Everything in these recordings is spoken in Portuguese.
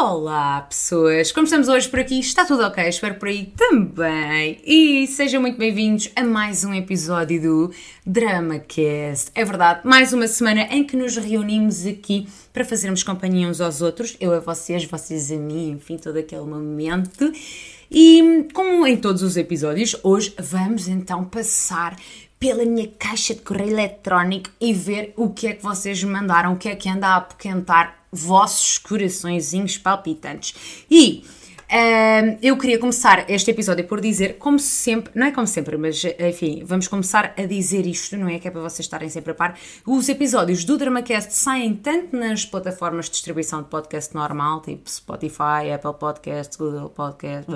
Olá, pessoas! Como estamos hoje por aqui? Está tudo ok? Espero por aí também. E sejam muito bem-vindos a mais um episódio do DramaCast. É verdade, mais uma semana em que nos reunimos aqui para fazermos companhia uns aos outros, eu a vocês, vocês a mim, enfim, todo aquele momento. E como em todos os episódios, hoje vamos então passar pela minha caixa de correio eletrónico e ver o que é que vocês me mandaram, o que é que anda a apoquentar vossos coraçõezinhos palpitantes. E uh, eu queria começar este episódio por dizer, como sempre, não é como sempre, mas enfim, vamos começar a dizer isto, não é? Que é para vocês estarem sempre a par. Os episódios do DramaCast saem tanto nas plataformas de distribuição de podcast normal, tipo Spotify, Apple Podcasts, Google Podcasts,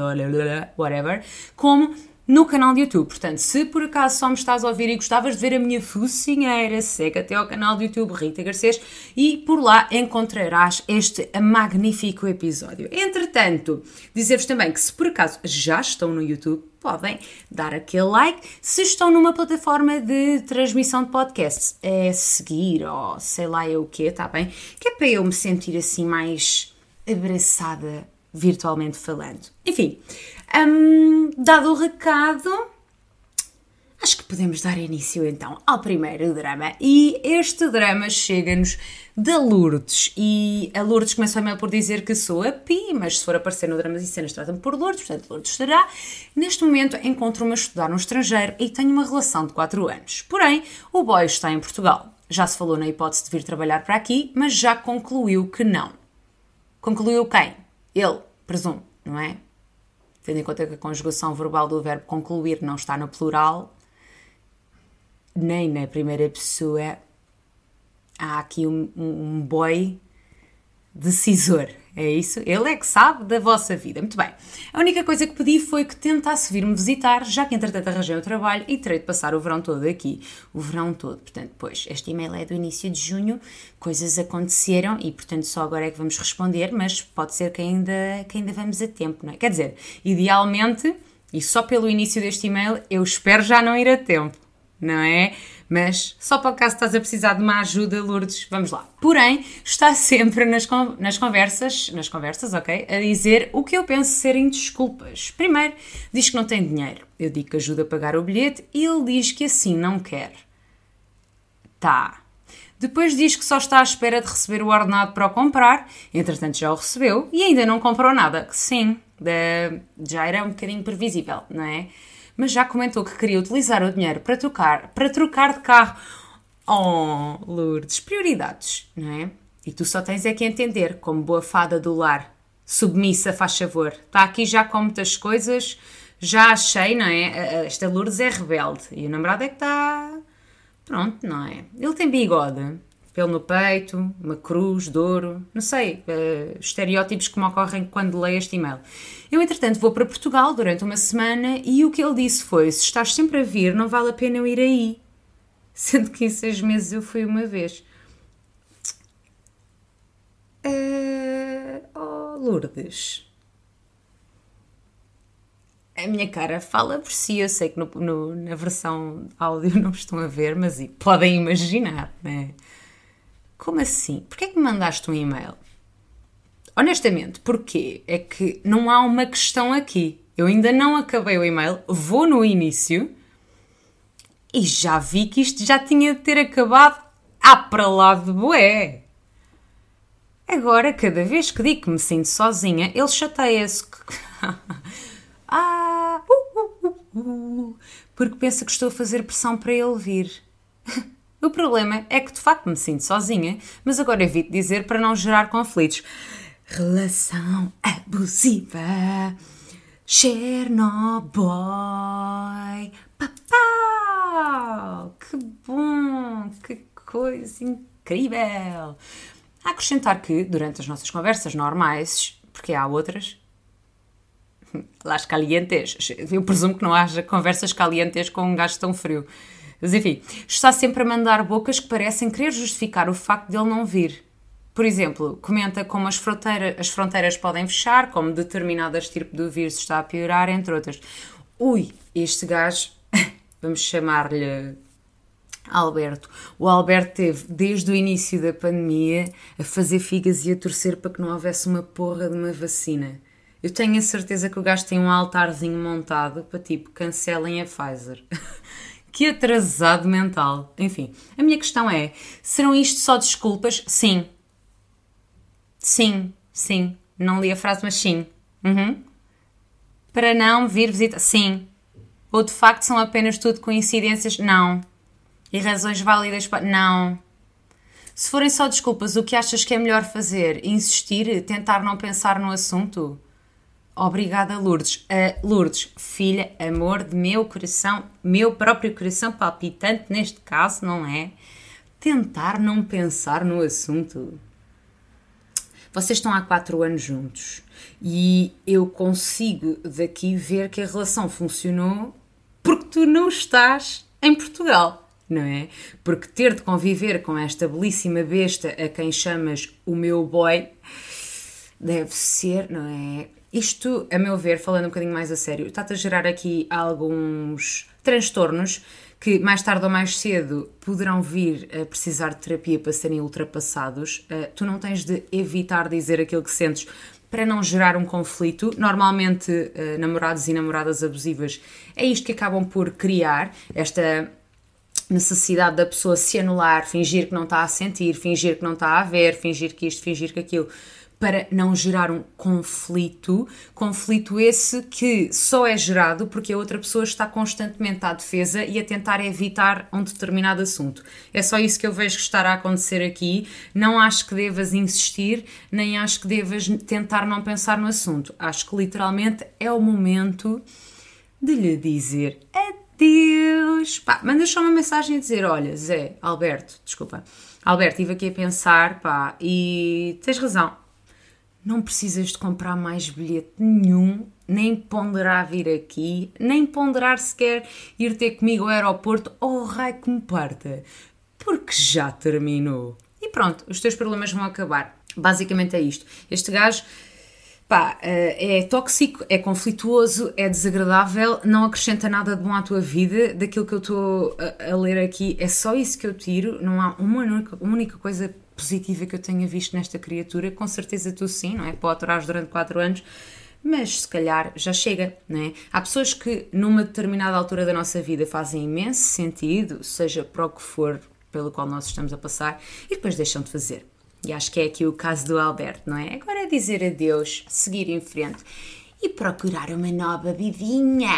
whatever, como no canal de YouTube. Portanto, se por acaso só me estás a ouvir e gostavas de ver a minha focinheira, segue até ao canal do YouTube Rita Garcês e por lá encontrarás este magnífico episódio. Entretanto, dizer-vos também que se por acaso já estão no YouTube, podem dar aquele like. Se estão numa plataforma de transmissão de podcasts, é seguir ou sei lá eu o quê, está bem? Que é para eu me sentir assim mais abraçada virtualmente falando. Enfim, um, dado o recado, acho que podemos dar início então ao primeiro drama. E este drama chega-nos da Lourdes. E a Lourdes começou a por dizer que sou a Pi, mas se for aparecer no Dramas e Cenas, trata-me por Lourdes, portanto Lourdes será. Neste momento encontro-me a estudar no estrangeiro e tenho uma relação de 4 anos. Porém, o boy está em Portugal. Já se falou na hipótese de vir trabalhar para aqui, mas já concluiu que não. Concluiu quem? Ele, presumo, não é? tendo em conta que a conjugação verbal do verbo concluir não está no plural, nem na primeira pessoa, há aqui um, um, um boy decisor. É isso? Ele é que sabe da vossa vida. Muito bem. A única coisa que pedi foi que tentasse vir-me visitar, já que entretanto arranjei o trabalho e terei de passar o verão todo aqui. O verão todo. Portanto, pois, este e-mail é do início de junho, coisas aconteceram e, portanto, só agora é que vamos responder, mas pode ser que ainda, que ainda vamos a tempo, não é? Quer dizer, idealmente, e só pelo início deste e-mail, eu espero já não ir a tempo, não é? Mas só para o caso estás a precisar de uma ajuda, Lourdes, vamos lá. Porém, está sempre nas, nas conversas, nas conversas, ok, a dizer o que eu penso serem desculpas. Primeiro, diz que não tem dinheiro. Eu digo que ajuda a pagar o bilhete e ele diz que assim não quer. Tá. Depois diz que só está à espera de receber o ordenado para o comprar, entretanto já o recebeu e ainda não comprou nada. Sim, já era um bocadinho previsível, não é? Mas já comentou que queria utilizar o dinheiro para trocar, para trocar de carro. Oh, Lourdes, prioridades, não é? E tu só tens é que entender, como boa fada do lar, submissa, faz favor. Está aqui já com muitas coisas, já achei, não é? Esta Lourdes é rebelde e o namorado é que está. Pronto, não é? Ele tem bigode, pelo no peito, uma cruz de ouro, não sei, uh, estereótipos que me ocorrem quando leio este e-mail. Eu, entretanto, vou para Portugal durante uma semana e o que ele disse foi: se estás sempre a vir, não vale a pena eu ir aí. Sendo que em seis meses eu fui uma vez. Uh, oh, Lourdes. A minha cara fala por si, eu sei que no, no, na versão áudio não estão a ver, mas podem imaginar, né? Como assim? Porquê é que me mandaste um e-mail? Honestamente, porquê? É que não há uma questão aqui. Eu ainda não acabei o e-mail, vou no início e já vi que isto já tinha de ter acabado à para lá de boé. Agora, cada vez que digo que me sinto sozinha, ele chateia-se. ah, uh, uh, uh, uh, porque pensa que estou a fazer pressão para ele vir. O problema é que de facto me sinto sozinha, mas agora evito dizer para não gerar conflitos. Relação abusiva. Chernobyl. Papau! Que bom! Que coisa incrível! A acrescentar que, durante as nossas conversas normais, porque há outras, las calientes, eu presumo que não haja conversas calientes com um gajo tão frio. Mas enfim, está sempre a mandar bocas que parecem querer justificar o facto de ele não vir. Por exemplo, comenta como as, as fronteiras podem fechar, como determinadas tipo de vírus está a piorar, entre outras. Ui, este gajo, vamos chamar-lhe Alberto. O Alberto teve, desde o início da pandemia, a fazer figas e a torcer para que não houvesse uma porra de uma vacina. Eu tenho a certeza que o gajo tem um altarzinho montado para tipo, cancelem a Pfizer. que atrasado mental. Enfim, a minha questão é: serão isto só desculpas? Sim. Sim, sim. Não li a frase, mas sim. Uhum. Para não vir visitar? Sim. Ou de facto são apenas tudo coincidências? Não. E razões válidas para. Não. Se forem só desculpas, o que achas que é melhor fazer? Insistir? Tentar não pensar no assunto? Obrigada, Lourdes. Uh, Lourdes, filha, amor de meu coração, meu próprio coração palpitante, neste caso, não é? Tentar não pensar no assunto. Vocês estão há quatro anos juntos e eu consigo daqui ver que a relação funcionou porque tu não estás em Portugal, não é? Porque ter de conviver com esta belíssima besta a quem chamas o meu boy deve ser, não é? Isto, a meu ver, falando um bocadinho mais a sério, está-te a gerar aqui alguns transtornos que mais tarde ou mais cedo poderão vir a precisar de terapia para serem ultrapassados. Uh, tu não tens de evitar dizer aquilo que sentes para não gerar um conflito. Normalmente, uh, namorados e namoradas abusivas é isto que acabam por criar esta necessidade da pessoa se anular, fingir que não está a sentir, fingir que não está a ver, fingir que isto, fingir que aquilo para não gerar um conflito, conflito esse que só é gerado porque a outra pessoa está constantemente à defesa e a tentar evitar um determinado assunto. É só isso que eu vejo que estará a acontecer aqui. Não acho que devas insistir, nem acho que devas tentar não pensar no assunto. Acho que literalmente é o momento de lhe dizer adeus. Pá, manda só uma mensagem a dizer: Olha, Zé, Alberto, desculpa. Alberto, estive aqui a pensar, pá, e tens razão não precisas de comprar mais bilhete nenhum, nem ponderar vir aqui, nem ponderar sequer ir ter comigo ao aeroporto ou oh, raio que me parta, porque já terminou. E pronto, os teus problemas vão acabar. Basicamente é isto. Este gajo pá, eh, é tóxico, é conflituoso, é desagradável, não acrescenta nada de bom à tua vida. Daquilo que eu estou a, ler aqui, é só isso que eu tiro. Não há uma única coisa positiva que eu tenha visto nesta criatura, com certeza tu sim, não é? Pode aturar durante 4 anos, mas se calhar já chega, não é? Há pessoas que numa determinada altura da nossa vida fazem imenso sentido, seja para o que for pelo qual nós estamos a passar, e depois deixam de fazer. E acho que é aqui o caso do Alberto, não é? Agora é dizer adeus, seguir em frente e procurar uma nova vidinha.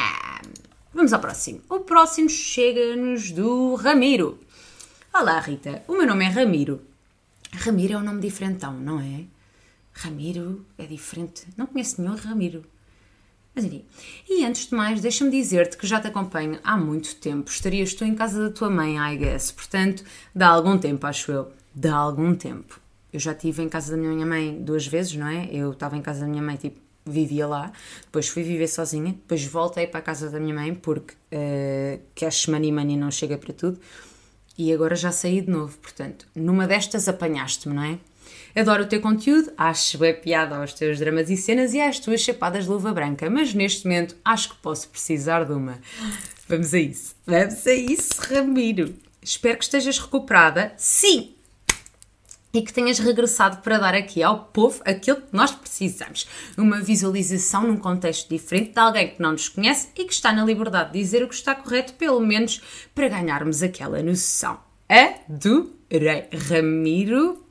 Vamos ao próximo. O próximo chega-nos do Ramiro. Olá, Rita. O meu nome é Ramiro Ramiro é um nome diferentão, não é? Ramiro é diferente. Não conheço nenhum Ramiro. Mas enfim. E antes de mais, deixa-me dizer-te que já te acompanho há muito tempo. Estarias tu em casa da tua mãe, I guess. Portanto, dá algum tempo, acho eu. Dá algum tempo. Eu já estive em casa da minha mãe duas vezes, não é? Eu estava em casa da minha mãe, tipo, vivia lá. Depois fui viver sozinha. Depois voltei para a casa da minha mãe porque uh, cash money money não chega para tudo e agora já saí de novo, portanto, numa destas apanhaste-me, não é? Adoro o teu conteúdo, acho bem piada aos teus dramas e cenas e às tuas chapadas de luva branca, mas neste momento acho que posso precisar de uma. Vamos a isso. Vamos a isso, Ramiro. Espero que estejas recuperada. Sim, e que tenhas regressado para dar aqui ao povo aquilo que nós precisamos. Uma visualização num contexto diferente de alguém que não nos conhece e que está na liberdade de dizer o que está correto, pelo menos para ganharmos aquela noção. Adorei. Ramiro,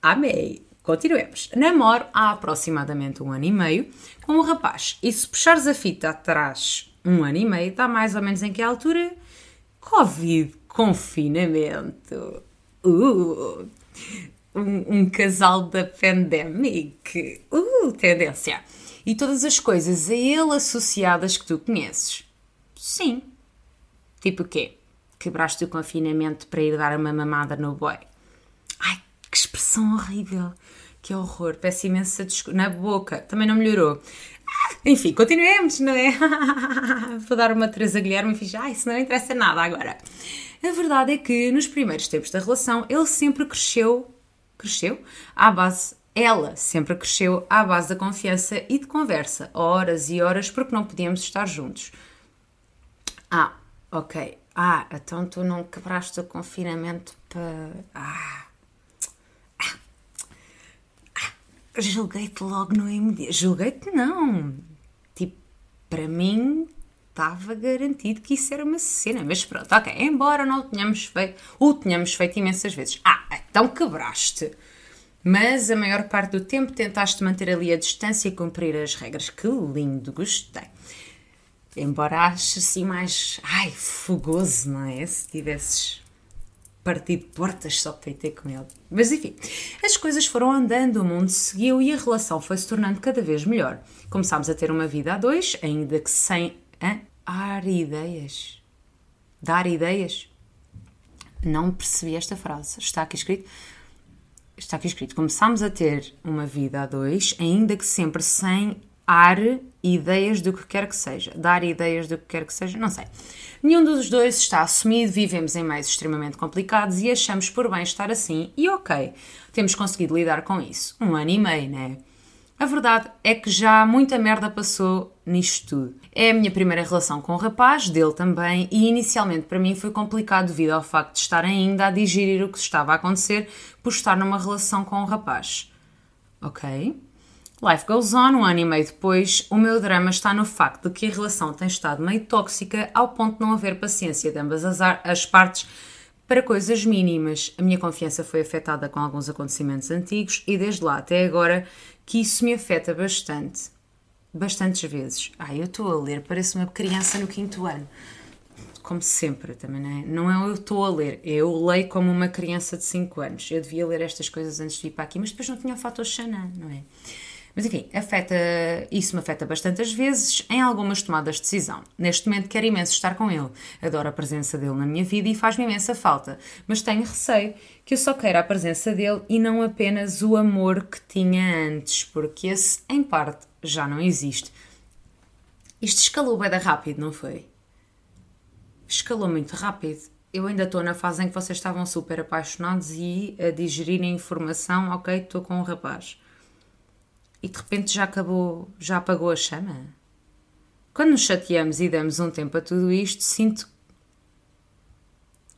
amei. Continuemos. Namoro há aproximadamente um ano e meio com um rapaz. E se puxares a fita atrás um ano e meio, dá mais ou menos em que altura? Covid, confinamento. Uh, um, um casal da pandemic. Uh, tendência. E todas as coisas a ele associadas que tu conheces. Sim. Tipo o quê? Quebraste o confinamento para ir dar uma mamada no boy. Ai, que expressão horrível. Que horror. Peço imensa desculpa. Na boca. Também não melhorou. Enfim, continuemos, não é? Vou dar uma Teresa Guilherme e fiz, ah, isso não interessa nada agora. A verdade é que nos primeiros tempos da relação ele sempre cresceu, cresceu à base ela sempre cresceu à base da confiança e de conversa, horas e horas, porque não podíamos estar juntos. Ah, ok. Ah, então tu não quebraste o confinamento para. Ah. ah. ah. Julguei-te logo no imediato. Julguei-te não. Tipo, para mim estava garantido que isso era uma cena. Mas pronto, ok. Embora não o tenhamos feito, o tenhamos feito imensas vezes. Ah, então quebraste. Mas a maior parte do tempo tentaste manter ali a distância e cumprir as regras. Que lindo, gostei. Embora ache assim mais, ai, fogoso, não é? Se tivesses partido portas só para ir ter com ele. Mas enfim, as coisas foram andando, o mundo seguiu e a relação foi se tornando cada vez melhor. Começámos a ter uma vida a dois, ainda que sem hein? Ar ideias. Dar ideias? Não percebi esta frase. Está aqui escrito. Está aqui escrito. Começámos a ter uma vida a dois, ainda que sempre sem ar ideias do que quer que seja. Dar ideias do que quer que seja, não sei. Nenhum dos dois está assumido, vivemos em meios extremamente complicados e achamos por bem estar assim e ok, temos conseguido lidar com isso. Um ano e meio, né? A verdade é que já muita merda passou nisto tudo. É a minha primeira relação com o rapaz, dele também, e inicialmente para mim foi complicado devido ao facto de estar ainda a digerir o que estava a acontecer por estar numa relação com o rapaz. Ok? Life goes on, um ano e meio depois, o meu drama está no facto de que a relação tem estado meio tóxica ao ponto de não haver paciência de ambas as, as partes para coisas mínimas. A minha confiança foi afetada com alguns acontecimentos antigos e desde lá até agora que isso me afeta bastante. Bastantes vezes. Ah, eu estou a ler, parece uma criança no quinto ano. Como sempre, também não é? Não é eu estou a ler, eu leio como uma criança de 5 anos. Eu devia ler estas coisas antes de ir para aqui, mas depois não tinha o fator Xanã, não é? Mas enfim, afeta, isso me afeta bastantes vezes em algumas tomadas de decisão. Neste momento quero imenso estar com ele, adoro a presença dele na minha vida e faz-me imensa falta, mas tenho receio que eu só queira a presença dele e não apenas o amor que tinha antes, porque esse, em parte, já não existe. Isto escalou bem rápido, não foi? Escalou muito rápido. Eu ainda estou na fase em que vocês estavam super apaixonados e a digerirem informação, ok, estou com um rapaz e de repente já acabou, já apagou a chama? Quando nos chateamos e damos um tempo a tudo isto, sinto.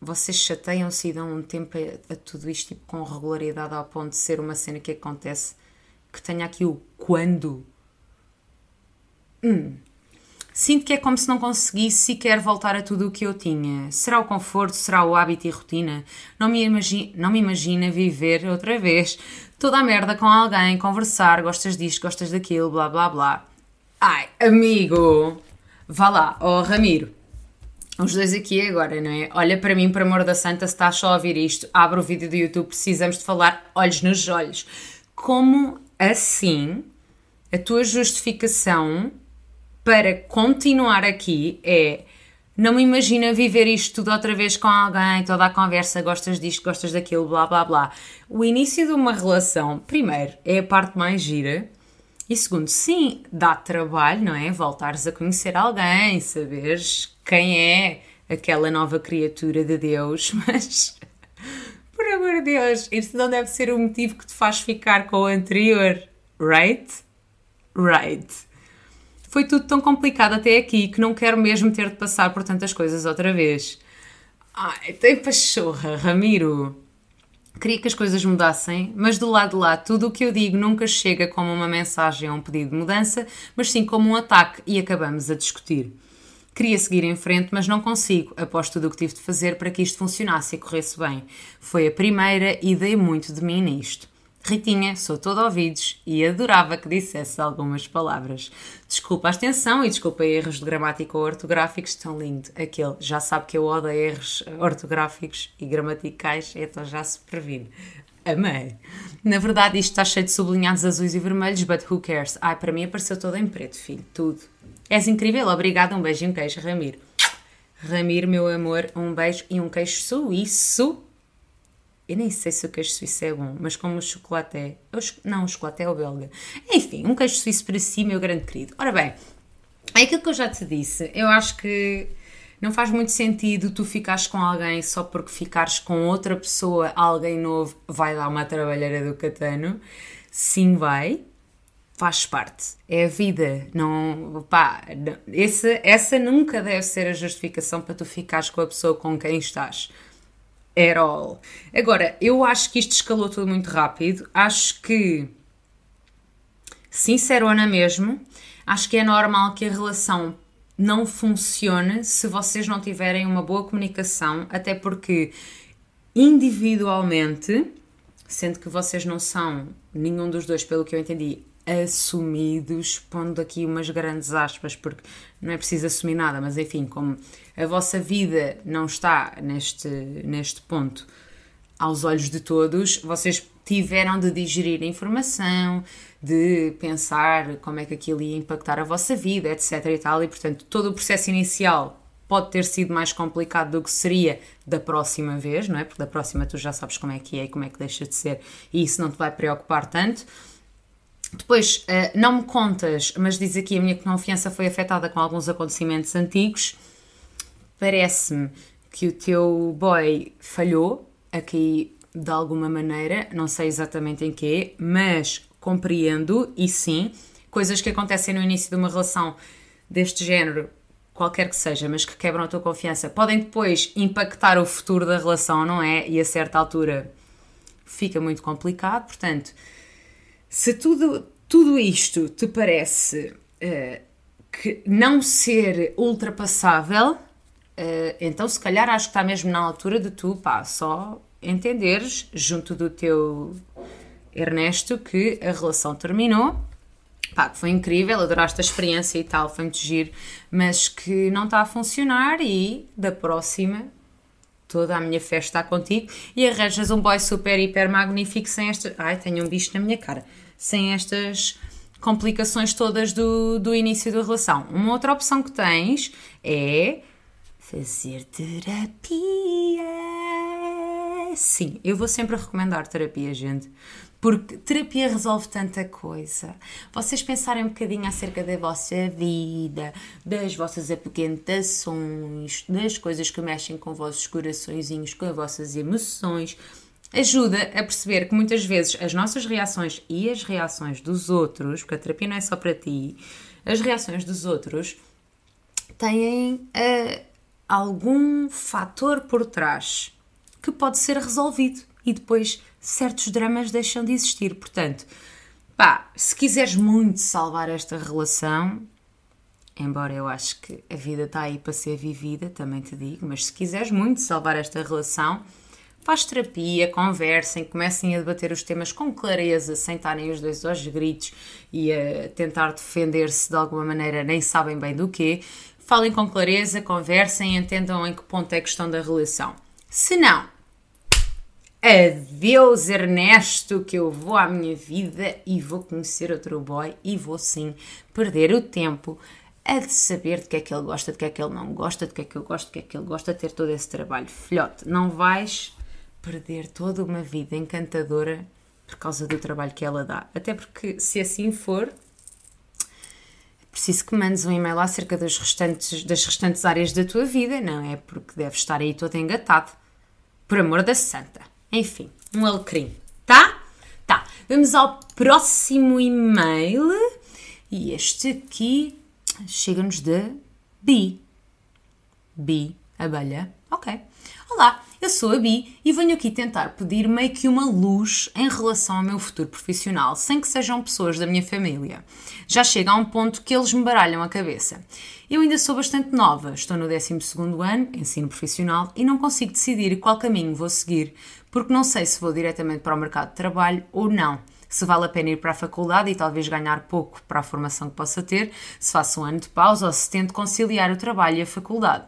Vocês chateiam-se e dão um tempo a, a, tudo isto tipo, com regularidade ao ponto de ser uma cena que acontece que tenha aqui o quando. Hum. Sinto que é como se não conseguisse sequer voltar a tudo o que eu tinha. Será o conforto? Será o hábito e rotina? Não me, imagi não me imagina viver outra vez toda a merda com alguém, conversar, gostas disto, gostas daquilo, blá blá blá. Ai, amigo! Vá lá, ó oh, Ramiro. Os dois aqui agora, não é? Olha para mim, por amor da santa, se estás só a ouvir isto, abre o vídeo do YouTube, precisamos de falar olhos nos olhos. Como assim a tua justificação para continuar aqui é não me imagina viver isto tudo outra vez com alguém, toda a conversa, gostas disto, gostas daquilo, blá blá blá. O início de uma relação, primeiro, é a parte mais gira. E segundo, sim, dá trabalho, não é? Voltares a conhecer alguém, saberes quem é aquela nova criatura de Deus, mas por amor de Deus, isso não deve ser o motivo que te faz ficar com o anterior, right? Right. Foi tudo tão complicado até aqui que não quero mesmo ter de passar por tantas coisas outra vez. Ai, tem pachorra, Ramiro. Queria que as coisas mudassem, mas do lado de lá, tudo o que eu digo nunca chega como uma mensagem ou um pedido de mudança, mas sim como um ataque e acabamos a discutir. Queria seguir em frente, mas não consigo, após tudo o que tive de fazer para que isto funcionasse e corresse bem. Foi a primeira e dei muito de mim nisto. Ritinha, sou todo ouvidos e adorava que dissesse algumas palavras. Desculpa a extensão e desculpa erros de gramática ou ortográficos, tão lindo. Aquele já sabe que eu odeio erros ortográficos e gramaticais, então já se previne. Amei. Na verdade, isto está cheio de sublinhados azuis e vermelhos, but who cares? Ai, para mim apareceu todo em preto, filho, tudo. És incrível, obrigada, um beijo e um queijo, Ramiro. Ramiro, meu amor, um beijo e um queijo suíço eu nem sei se o queijo suíço é bom, mas como o chocolate é. Não, o chocolate é o belga. Enfim, um queijo suíço para si, meu grande querido. Ora bem, é aquilo que eu já te disse. Eu acho que não faz muito sentido tu ficares com alguém só porque ficares com outra pessoa, alguém novo, vai dar uma trabalheira do catano. Sim, vai. faz parte, é a vida, não, pá, não, essa nunca deve ser a justificação para tu ficares com a pessoa com quem estás. At all. Agora, eu acho que isto escalou tudo muito rápido, acho que, sincerona mesmo, acho que é normal que a relação não funcione se vocês não tiverem uma boa comunicação, até porque individualmente, sendo que vocês não são nenhum dos dois, pelo que eu entendi, assumidos, pondo aqui umas grandes aspas, porque não é preciso assumir nada, mas enfim, como a vossa vida não está neste, neste ponto aos olhos de todos, vocês tiveram de digerir a informação, de pensar como é que aquilo ia impactar a vossa vida, etc e tal, e portanto todo o processo inicial pode ter sido mais complicado do que seria da próxima vez, não é? Porque da próxima tu já sabes como é que é e como é que deixa de ser, e isso não te vai preocupar tanto. Depois, uh, não me contas, mas diz aqui a minha confiança foi afetada com alguns acontecimentos antigos. Parece-me que o teu boy falhou aqui de alguma maneira, não sei exatamente em quê, mas compreendo e sim, coisas que acontecem no início de uma relação deste género, qualquer que seja, mas que quebram a tua confiança, podem depois impactar o futuro da relação, não é? E a certa altura fica muito complicado, portanto se tudo, tudo isto te parece uh, que não ser ultrapassável, uh, então se calhar acho que está mesmo na altura de tu, pá, só entenderes junto do teu Ernesto que a relação terminou. Pá, que foi incrível, adoraste a experiência e tal, foi muito giro, mas que não está a funcionar e da próxima toda a minha festa está contigo e arranjas um boy super, hiper magnífico sem esta. Ai, tenho um bicho na minha cara. Sem estas complicações todas do, do início da relação. Uma outra opção que tens é fazer terapia. Sim, eu vou sempre recomendar terapia, gente porque terapia resolve tanta coisa. Vocês pensarem um bocadinho acerca da vossa vida, das vossas apoquentações, das coisas que mexem com os vossos coraçõezinhos, com as vossas emoções, ajuda a perceber que muitas vezes as nossas reações e as reações dos outros, porque a terapia não é só para ti, as reações dos outros têm uh, algum fator por trás que pode ser resolvido e depois certos dramas deixam de existir. Portanto, pá, se quiseres muito salvar esta relação, embora eu acho que a vida está aí para ser vivida, também te digo, mas se quiseres muito salvar esta relação, faz terapia, conversem, comecem a debater os temas com clareza, sem estarem os dois aos gritos e a tentar defender-se de alguma maneira, nem sabem bem do quê. Falem com clareza, conversem, entendam em que ponto é que estão da relação. Se não, Adeus, Ernesto, que eu vou à minha vida e vou conhecer outro boy e vou sim perder o tempo a de saber de que é que ele gosta, de que é que ele não gosta, de que é que eu gosto, de que é que ele gosta, ter todo esse trabalho. Filhote, não vais perder toda uma vida encantadora por causa do trabalho que ela dá. Até porque, se assim for, preciso que mandes um e-mail acerca das restantes, das restantes áreas da tua vida, não é? Porque deves estar aí todo engatado. Por amor da santa. Enfim, um alecrim, tá? Tá, vamos ao próximo e-mail. E este aqui chega-nos de Bi. Bi, abelha. Ok. Olá, eu sou a Bi e venho aqui tentar pedir meio que uma luz em relação ao meu futuro profissional, sem que sejam pessoas da minha família. Já chega a um ponto que eles me baralham a cabeça. Eu ainda sou bastante nova, estou no 12 ano, ensino profissional, e não consigo decidir qual caminho vou seguir, porque não sei se vou diretamente para o mercado de trabalho ou não. Se vale a pena ir para a faculdade e talvez ganhar pouco para a formação que possa ter, se faço um ano de pausa ou se tento conciliar o trabalho e a faculdade.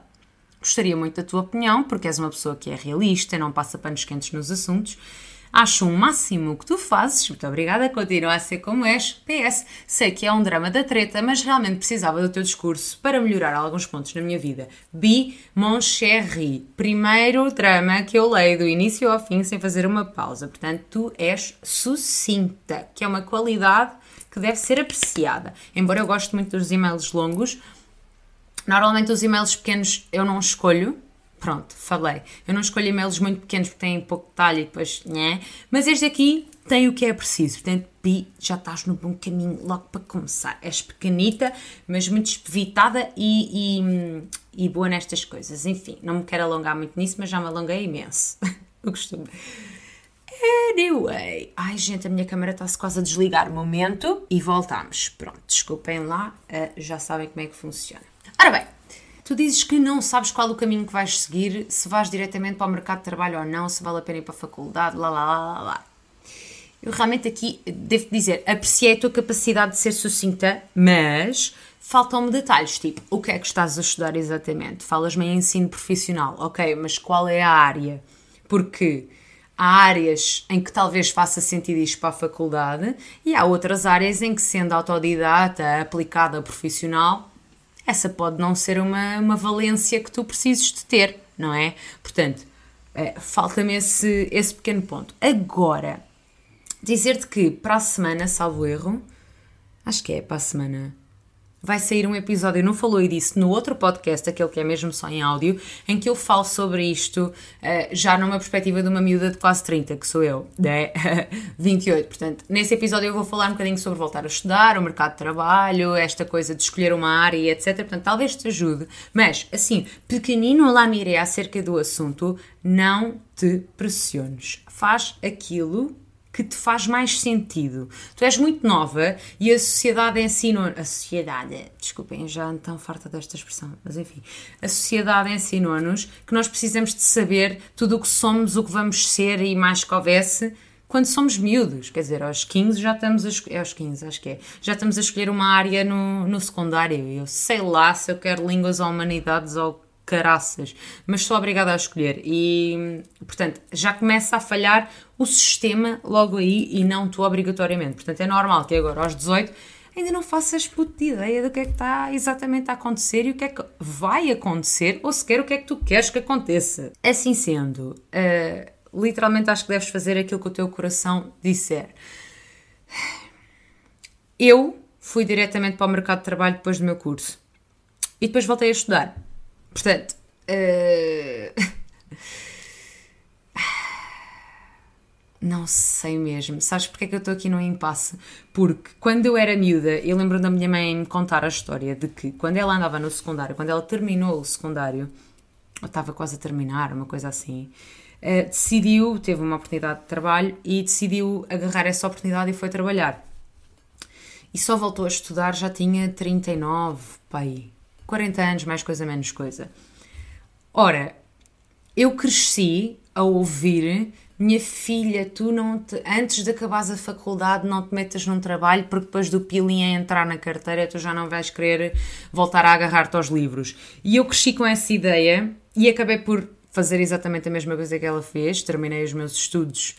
Gostaria muito da tua opinião, porque és uma pessoa que é realista, não passa panos quentes nos assuntos Acho um máximo o que tu fazes. Muito obrigada, continua a ser como és. PS, sei que é um drama da treta, mas realmente precisava do teu discurso para melhorar alguns pontos na minha vida. Bi, mon. Primeiro drama que eu leio do início ao fim sem fazer uma pausa. Portanto, tu és sucinta, que é uma qualidade que deve ser apreciada. Embora eu goste muito dos e-mails longos, normalmente os e-mails pequenos eu não escolho Pronto, falei. Eu não escolho e-mails muito pequenos porque têm pouco detalhe e depois, né? Mas este aqui tem o que é preciso. Portanto, pi, já estás no bom caminho logo para começar. És pequenita, mas muito espevitada e, e, e boa nestas coisas. Enfim, não me quero alongar muito nisso, mas já me alonguei imenso. o costume. Anyway. Ai, gente, a minha câmera está-se quase a desligar. Momento. E voltamos. Pronto, desculpem lá. Uh, já sabem como é que funciona. Ora bem, tu dizes que não sabes qual o caminho que vais seguir, se vais diretamente para o mercado de trabalho ou não, se vale a pena ir para a faculdade, lá, lá, lá, lá, lá. Eu realmente aqui devo dizer, apreciei a tua capacidade de ser sucinta, mas faltam-me detalhes, tipo, o que é que estás a estudar exatamente? Falas-me em ensino profissional, ok, mas qual é a área? Porque há áreas em que talvez faça sentido ir para a faculdade e há outras áreas em que, sendo autodidata, aplicada profissional, essa pode não ser uma, uma valência que tu precises de ter, não é? Portanto, é, falta-me esse, esse pequeno ponto. Agora, dizer-te que para a semana, salvo erro, acho que é para a semana, vai sair um episódio, eu não falei disso, no outro podcast, aquele que é mesmo só em áudio, em que eu falo sobre isto uh, já numa perspectiva de uma miúda de quase 30, que sou eu, né? 28. Portanto, nesse episódio eu vou falar um bocadinho sobre voltar a estudar, o mercado de trabalho, esta coisa de escolher uma área e etc. Portanto, talvez te ajude. Mas, assim, pequenino mirei acerca do assunto, não te pressiones. Faz aquilo que te faz mais sentido. Tu és muito nova e a sociedade ensina. A sociedade, desculpem, já tão farta desta expressão, mas enfim. A sociedade ensinou-nos que nós precisamos de saber tudo o que somos, o que vamos ser e mais que houvesse quando somos miúdos. Quer dizer, aos 15 já estamos a. É aos 15, acho que é. Já estamos a escolher uma área no, no secundário. Eu sei lá se eu quero línguas ou humanidades ou caraças, mas sou obrigada a escolher e, portanto, já começa a falhar o sistema logo aí e não tu obrigatoriamente. Portanto, é normal que agora aos 18 ainda não faças puta ideia do que é que está exatamente a acontecer e o que é que vai acontecer ou sequer o que é que tu queres que aconteça. Assim sendo, uh, literalmente acho que deves fazer aquilo que o teu coração disser. Eu fui diretamente para o mercado de trabalho depois do meu curso e depois voltei a estudar. Portanto. Uh... Não sei mesmo. Sabes porque é que eu estou aqui no impasse? Porque quando eu era miúda, eu lembro da minha mãe me contar a história de que quando ela andava no secundário, quando ela terminou o secundário, ou estava quase a terminar, uma coisa assim, uh, decidiu, teve uma oportunidade de trabalho e decidiu agarrar essa oportunidade e foi trabalhar. E só voltou a estudar, já tinha 39, pai, 40 anos, mais coisa, menos coisa. Ora, eu cresci a ouvir minha filha, tu não te, antes de acabares a faculdade não te metas num trabalho porque depois do peeling a entrar na carteira tu já não vais querer voltar a agarrar-te aos livros. E eu cresci com essa ideia e acabei por fazer exatamente a mesma coisa que ela fez, terminei os meus estudos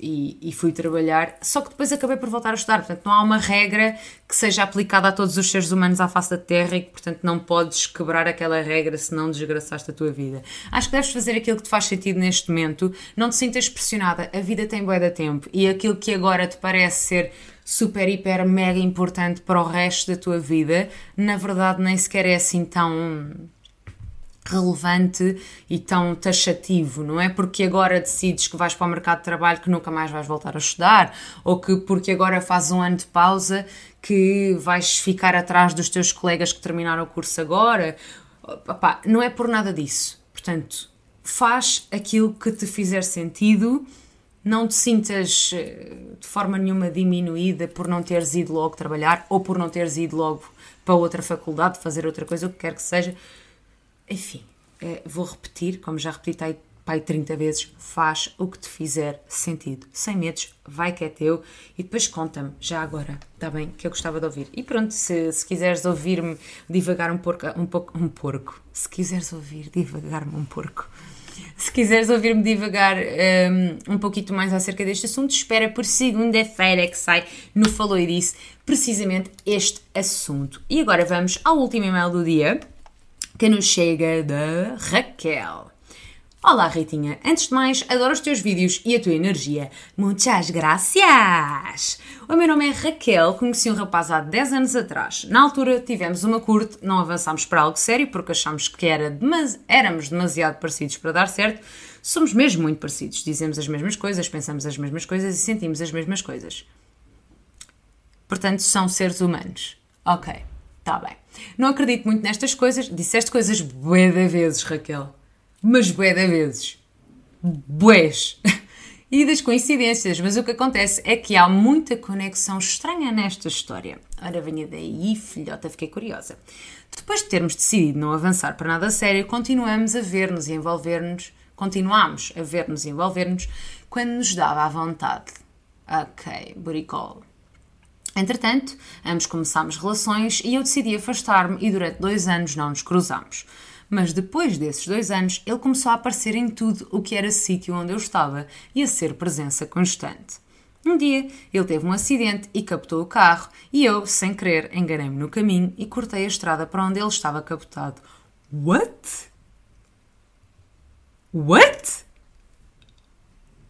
e, e, fui trabalhar, só que depois acabei por voltar a estudar. Portanto, não há uma regra que seja aplicada a todos os seres humanos à face da Terra e que, portanto, não podes quebrar aquela regra se não desgraçaste a tua vida. Acho que deves fazer aquilo que te faz sentido neste momento, não te sintas pressionada. A vida tem bué de tempo e aquilo que agora te parece ser super, hiper, mega importante para o resto da tua vida, na verdade, nem sequer é assim tão relevante e tão taxativo, não é? Porque agora decides que vais para o mercado de trabalho que nunca mais vais voltar a estudar, ou que porque agora fazes um ano de pausa que vais ficar atrás dos teus colegas que terminaram o curso agora. Não é por nada disso. Portanto, faz aquilo que te fizer sentido, não te sintas eh, de forma nenhuma diminuída por não teres ido logo trabalhar ou por não teres ido logo para outra faculdade, fazer outra coisa, o que quer que seja enfim, é, vou repetir, como já repeti pai, pai 30 vezes, faz o que te fizer sentido. Sem medos, vai que é teu e depois conta-me, já agora, está bem, que eu gostava de ouvir. E pronto, se, se quiseres ouvir-me divagar um porco, um pouco, um porco, se quiseres ouvir divagar-me um porco, se quiseres ouvir-me divagar um, um pouquinho mais acerca deste assunto, espera por segunda-feira que sai no Falou e Disse precisamente este assunto. E agora vamos ao último e-mail do dia que nos chega da Raquel. Olá Ritinha, antes de mais, adoro os teus vídeos e a tua energia. Muitas gracias! O meu nome é Raquel, conheci um rapaz há 10 anos atrás. Na altura tivemos uma curte, não avançámos para algo sério porque achamos que era demasi éramos demasiado parecidos para dar certo. Somos mesmo muito parecidos, dizemos as mesmas coisas, pensamos as mesmas coisas e sentimos as mesmas coisas. Portanto, são seres humanos. Ok, está bem. Não acredito muito nestas coisas. Disseste coisas bué de vezes, Raquel. Mas bué de vezes. Bués. E das coincidências, mas o que acontece é que há muita conexão estranha nesta história. Ora, venha daí, filhota, fiquei curiosa. Depois de termos decidido não avançar para nada sério, continuamos a ver-nos e envolver-nos, continuamos a ver-nos e envolver-nos quando nos dava à vontade. Ok, buricol. Entretanto, ambos começámos relações e eu decidi afastar-me e durante dois anos não nos cruzámos. Mas depois desses dois anos, ele começou a aparecer em tudo o que era sítio onde eu estava e a ser presença constante. Um dia, ele teve um acidente e captou o carro e eu, sem querer, enganei-me no caminho e cortei a estrada para onde ele estava captado. What? What?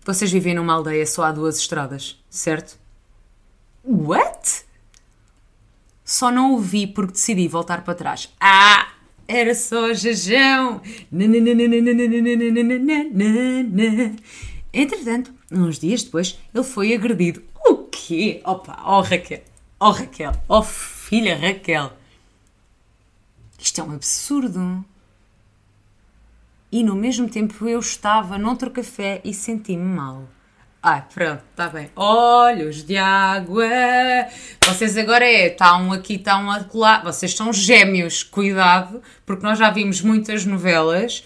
Vocês vivem numa aldeia só há duas estradas, certo? What? Só não o vi porque decidi voltar para trás. Ah! Era só jejão! Entretanto, uns dias depois, ele foi agredido. O quê? Opa, oh Raquel! Oh Raquel! Oh filha Raquel! Isto é um absurdo! E no mesmo tempo eu estava noutro café e senti-me mal. Ai, pronto, está bem. Olhos de água. Vocês agora é, está um aqui, está um acolá. Vocês são gêmeos, cuidado, porque nós já vimos muitas novelas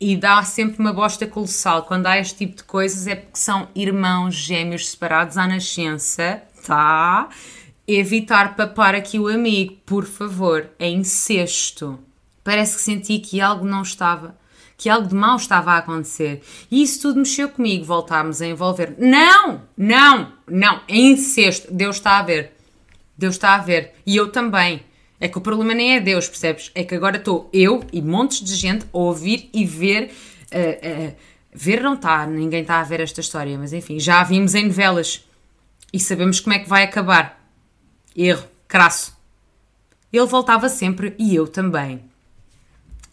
e dá sempre uma bosta colossal. Quando há este tipo de coisas é porque são irmãos gêmeos separados à nascença, tá? Evitar papar aqui o amigo, por favor. É incesto. Parece que senti que algo não estava que algo de mal estava a acontecer. E isso tudo mexeu comigo, voltámos a envolver. Não, não, não, é incesto. Deus está a ver. Deus está a ver. E eu também. É que o problema nem é Deus, percebes? É que agora estou eu e montes de gente a ouvir e ver. Uh, uh, ver não está, ninguém está a ver esta história, mas enfim, já a vimos em novelas e sabemos como é que vai acabar. Erro, crasso. Ele voltava sempre e eu também.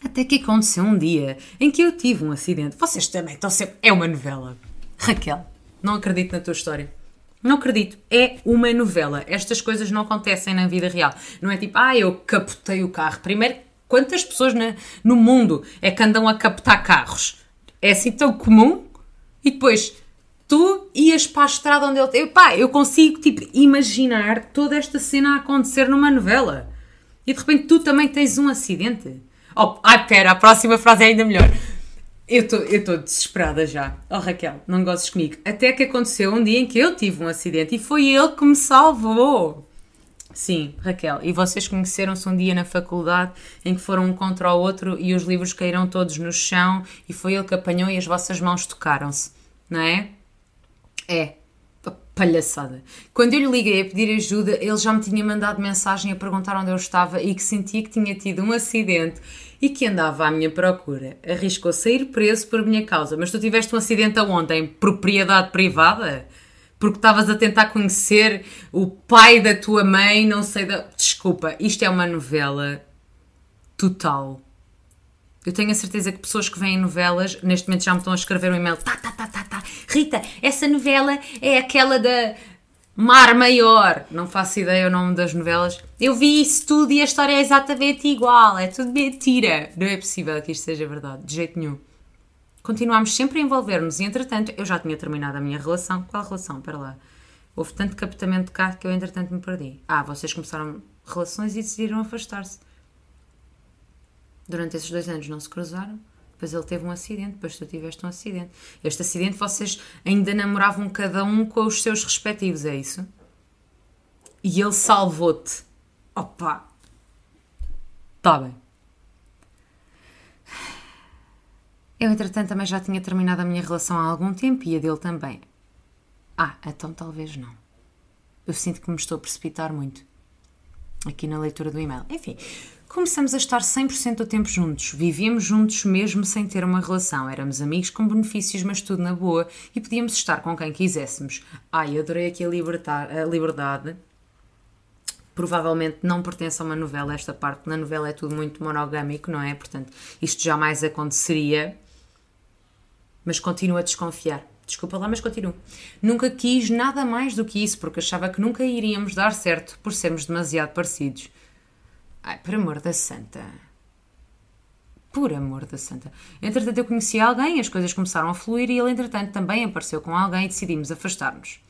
Até que aconteceu um dia em que eu tive um acidente. Vocês também estão sempre. É uma novela. Raquel, não acredito na tua história. Não acredito. É uma novela. Estas coisas não acontecem na vida real. Não é tipo, ah, eu capotei o carro. Primeiro, quantas pessoas na, no mundo é que andam a captar carros? É assim tão comum? E depois, tu ias para a estrada onde ele. Pá, eu consigo, tipo, imaginar toda esta cena a acontecer numa novela. E de repente tu também tens um acidente. Oh, ai, pera, a próxima frase é ainda melhor. Eu estou desesperada já. Oh, Raquel, não gostes comigo. Até que aconteceu um dia em que eu tive um acidente e foi ele que me salvou. Sim, Raquel, e vocês conheceram-se um dia na faculdade em que foram um contra o outro e os livros caíram todos no chão e foi ele que apanhou e as vossas mãos tocaram-se, não é? É, palhaçada. Quando eu lhe liguei a pedir ajuda, ele já me tinha mandado mensagem a perguntar onde eu estava e que sentia que tinha tido um acidente e que andava à minha procura. Arriscou sair preso por minha causa. Mas tu tiveste um acidente aonde? Em propriedade privada? Porque estavas a tentar conhecer o pai da tua mãe, não sei da. Desculpa, isto é uma novela total. Eu tenho a certeza que pessoas que veem novelas, neste momento já me estão a escrever um e-mail. Tá, tá, tá, tá, tá. Rita, essa novela é aquela da Mar Maior. Não faço ideia o nome das novelas. Eu vi isso tudo e a história é exatamente igual. É tudo mentira. Não é possível que isto seja verdade, de jeito nenhum. Continuámos sempre a envolver-nos e, entretanto, eu já tinha terminado a minha relação. Qual relação? Para lá. Houve tanto captamento de carro que eu, entretanto, me perdi. Ah, vocês começaram relações e decidiram afastar-se durante esses dois anos não se cruzaram. Depois ele teve um acidente, depois tu tiveste um acidente. Este acidente vocês ainda namoravam cada um com os seus respectivos, é isso? E ele salvou-te. Opa! Tá bem. Eu, entretanto, também já tinha terminado a minha relação há algum tempo e a dele também. Ah, então talvez não. Eu sinto que me estou a precipitar muito aqui na leitura do e-mail. Enfim, Começamos a estar 100% do tempo juntos, vivíamos juntos mesmo sem ter uma relação, éramos amigos com benefícios, mas tudo na boa e podíamos estar com quem quiséssemos. Ai, adorei aqui a, libertar, a liberdade. Provavelmente não pertence a uma novela, esta parte na novela é tudo muito monogâmico, não é? Portanto, isto jamais aconteceria. Mas continuo a desconfiar Desculpa lá, mas continuo. Nunca quis nada mais do que isso, porque achava que nunca iríamos dar certo por sermos demasiado parecidos. Ai, por amor da santa. Por amor da santa. Entretanto, eu conheci alguém, as coisas começaram a fluir e ele, entretanto, também apareceu com alguém e decidimos afastar-nos.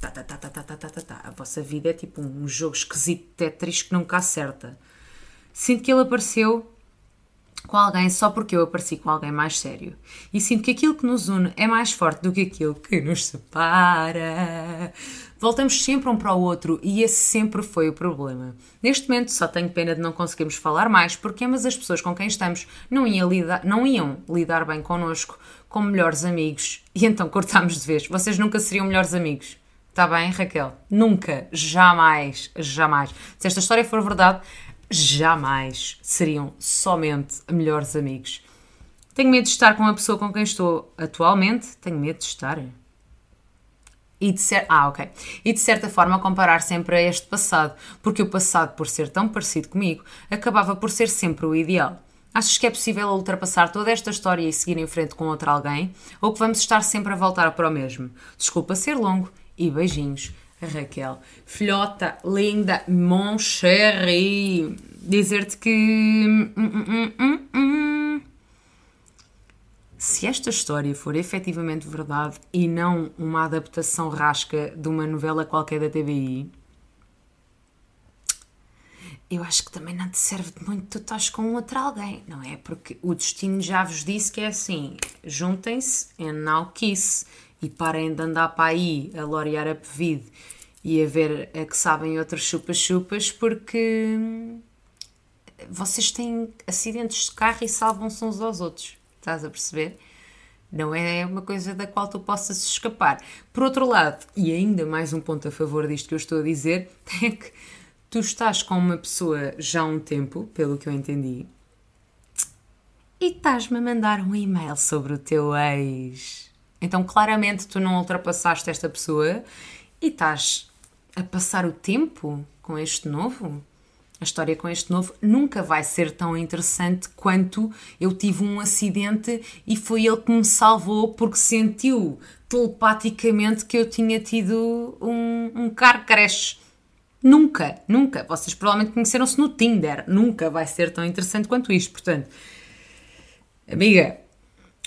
Tá, tá, tá, tá, tá, tá, tá, tá, tá. A vossa vida é tipo um jogo esquisito de Tetris que nunca acerta. Sinto que ele apareceu com alguém só porque eu apareci com alguém mais sério. E sinto que aquilo que nos une é mais forte do que aquilo que nos separa. Voltamos sempre um para o outro e esse sempre foi o problema. Neste momento só tenho pena de não conseguirmos falar mais porque ambas as pessoas com quem estamos não, ia lidar, não iam lidar bem connosco como melhores amigos e então cortámos de vez. Vocês nunca seriam melhores amigos. Está bem, Raquel? Nunca, jamais, jamais. Se esta história for verdade, jamais seriam somente melhores amigos. Tenho medo de estar com a pessoa com quem estou atualmente. Tenho medo de estar. E de, cer ah, okay. e de certa forma comparar sempre a este passado, porque o passado, por ser tão parecido comigo, acabava por ser sempre o ideal. Achas que é possível ultrapassar toda esta história e seguir em frente com outro alguém? Ou que vamos estar sempre a voltar para o mesmo? Desculpa ser longo e beijinhos. Raquel. Filhota, linda, mon chéri. Dizer-te que. Hum, hum, hum, hum, Se esta história for efetivamente verdade e não uma adaptação rasca de uma novela qualquer da TVI, eu acho que também não te serve de muito tu estás com outro alguém, não é? Porque o destino já vos disse que é assim: juntem-se and now kiss e parem de andar para aí a lorear a pevide e a ver a que sabem outros chupas-chupas porque vocês têm acidentes de carro e salvam-se uns aos outros. Estás a perceber? Não é uma coisa da qual tu possas escapar. Por outro lado, e ainda mais um ponto a favor disto que eu estou a dizer, é que tu estás com uma pessoa já há um tempo, pelo que eu entendi, e estás-me a mandar um e-mail sobre o teu ex. Então, claramente, tu não ultrapassaste esta pessoa e estás a passar o tempo com este novo. A história com este novo nunca vai ser tão interessante quanto eu tive um acidente e foi ele que me salvou porque sentiu telepaticamente que eu tinha tido um, um car crash. Nunca, nunca. Vocês provavelmente conheceram-se no Tinder. Nunca vai ser tão interessante quanto isto. Portanto, amiga,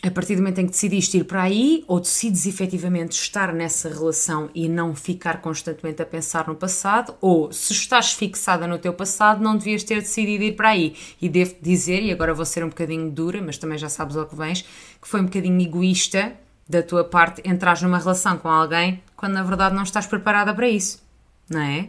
a partir do momento em que decidiste ir para aí, ou decides efetivamente estar nessa relação e não ficar constantemente a pensar no passado, ou se estás fixada no teu passado, não devias ter decidido ir para aí. E devo dizer, e agora vou ser um bocadinho dura, mas também já sabes ao que vens, que foi um bocadinho egoísta da tua parte entrar numa relação com alguém quando na verdade não estás preparada para isso, não é?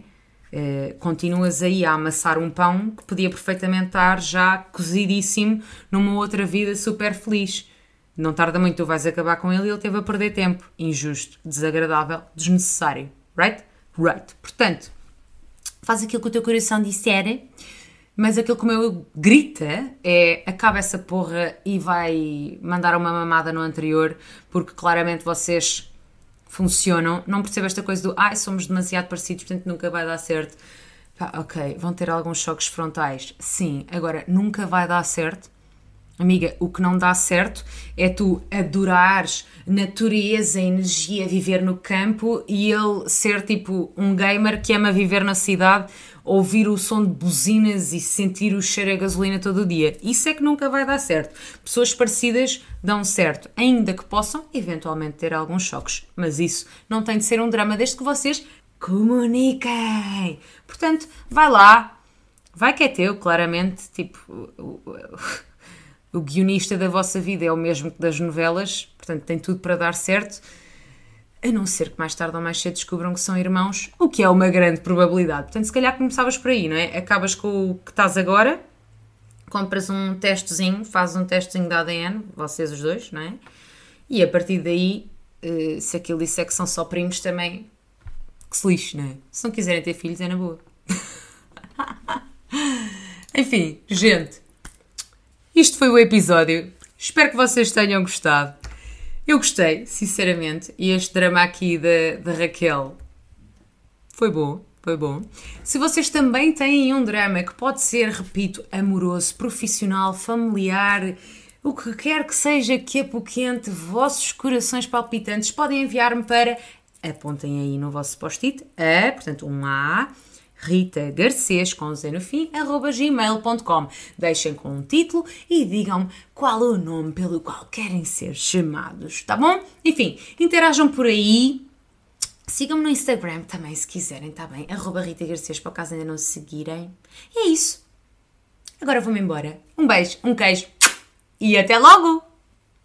Uh, continuas aí a amassar um pão que podia perfeitamente estar já cozidíssimo numa outra vida super feliz. Não tarda muito, tu vais acabar com ele e ele teve a perder tempo. Injusto, desagradável, desnecessário. Right? Right. Portanto, faz aquilo que o teu coração disser, mas aquilo que o meu grita é acaba essa porra e vai mandar uma mamada no anterior, porque claramente vocês funcionam. Não percebo esta coisa do ai, somos demasiado parecidos, portanto nunca vai dar certo. Pá, ok, vão ter alguns choques frontais. Sim, agora nunca vai dar certo Amiga, o que não dá certo é tu adorares natureza, energia, viver no campo e ele ser tipo um gamer que ama viver na cidade, ouvir o som de buzinas e sentir o cheiro a gasolina todo o dia. Isso é que nunca vai dar certo. Pessoas parecidas dão certo, ainda que possam eventualmente ter alguns choques, mas isso não tem de ser um drama desde que vocês comuniquem. Portanto, vai lá, vai que é teu, claramente, tipo o guionista da vossa vida é o mesmo que das novelas, portanto tem tudo para dar certo, a não ser que mais tarde ou mais cedo descubram que são irmãos, o que é uma grande probabilidade. Portanto, se calhar começavas por aí, não é? Acabas com o que estás agora, compras um testezinho, fazes um testezinho da ADN, vocês os dois, não é? E a partir daí, eh, se aquilo disser que são só primos, também que se lixe, não é? Se não quiserem ter filhos, é na boa. Enfim, gente, isto foi o episódio. Espero que vocês tenham gostado. Eu gostei, sinceramente, e este drama aqui da, da Raquel foi bom, foi bom. Se vocês também têm um drama que pode ser, repito, amoroso, profissional, familiar, o que quer que seja que apoquente vossos corações palpitantes, podem enviar-me para, apontem aí no vosso post-it, a, portanto, um A, Rita Garcês, com Z no fim, arroba gmail.com. Deixem com um título e digam-me qual é o nome pelo qual querem ser chamados, tá bom? Enfim, interajam por aí. Sigam-me no Instagram também, se quiserem, tá bem? Arroba Rita Garcês, para caso ainda não se seguirem. E é isso. Agora vou-me embora. Um beijo, um queijo e até logo!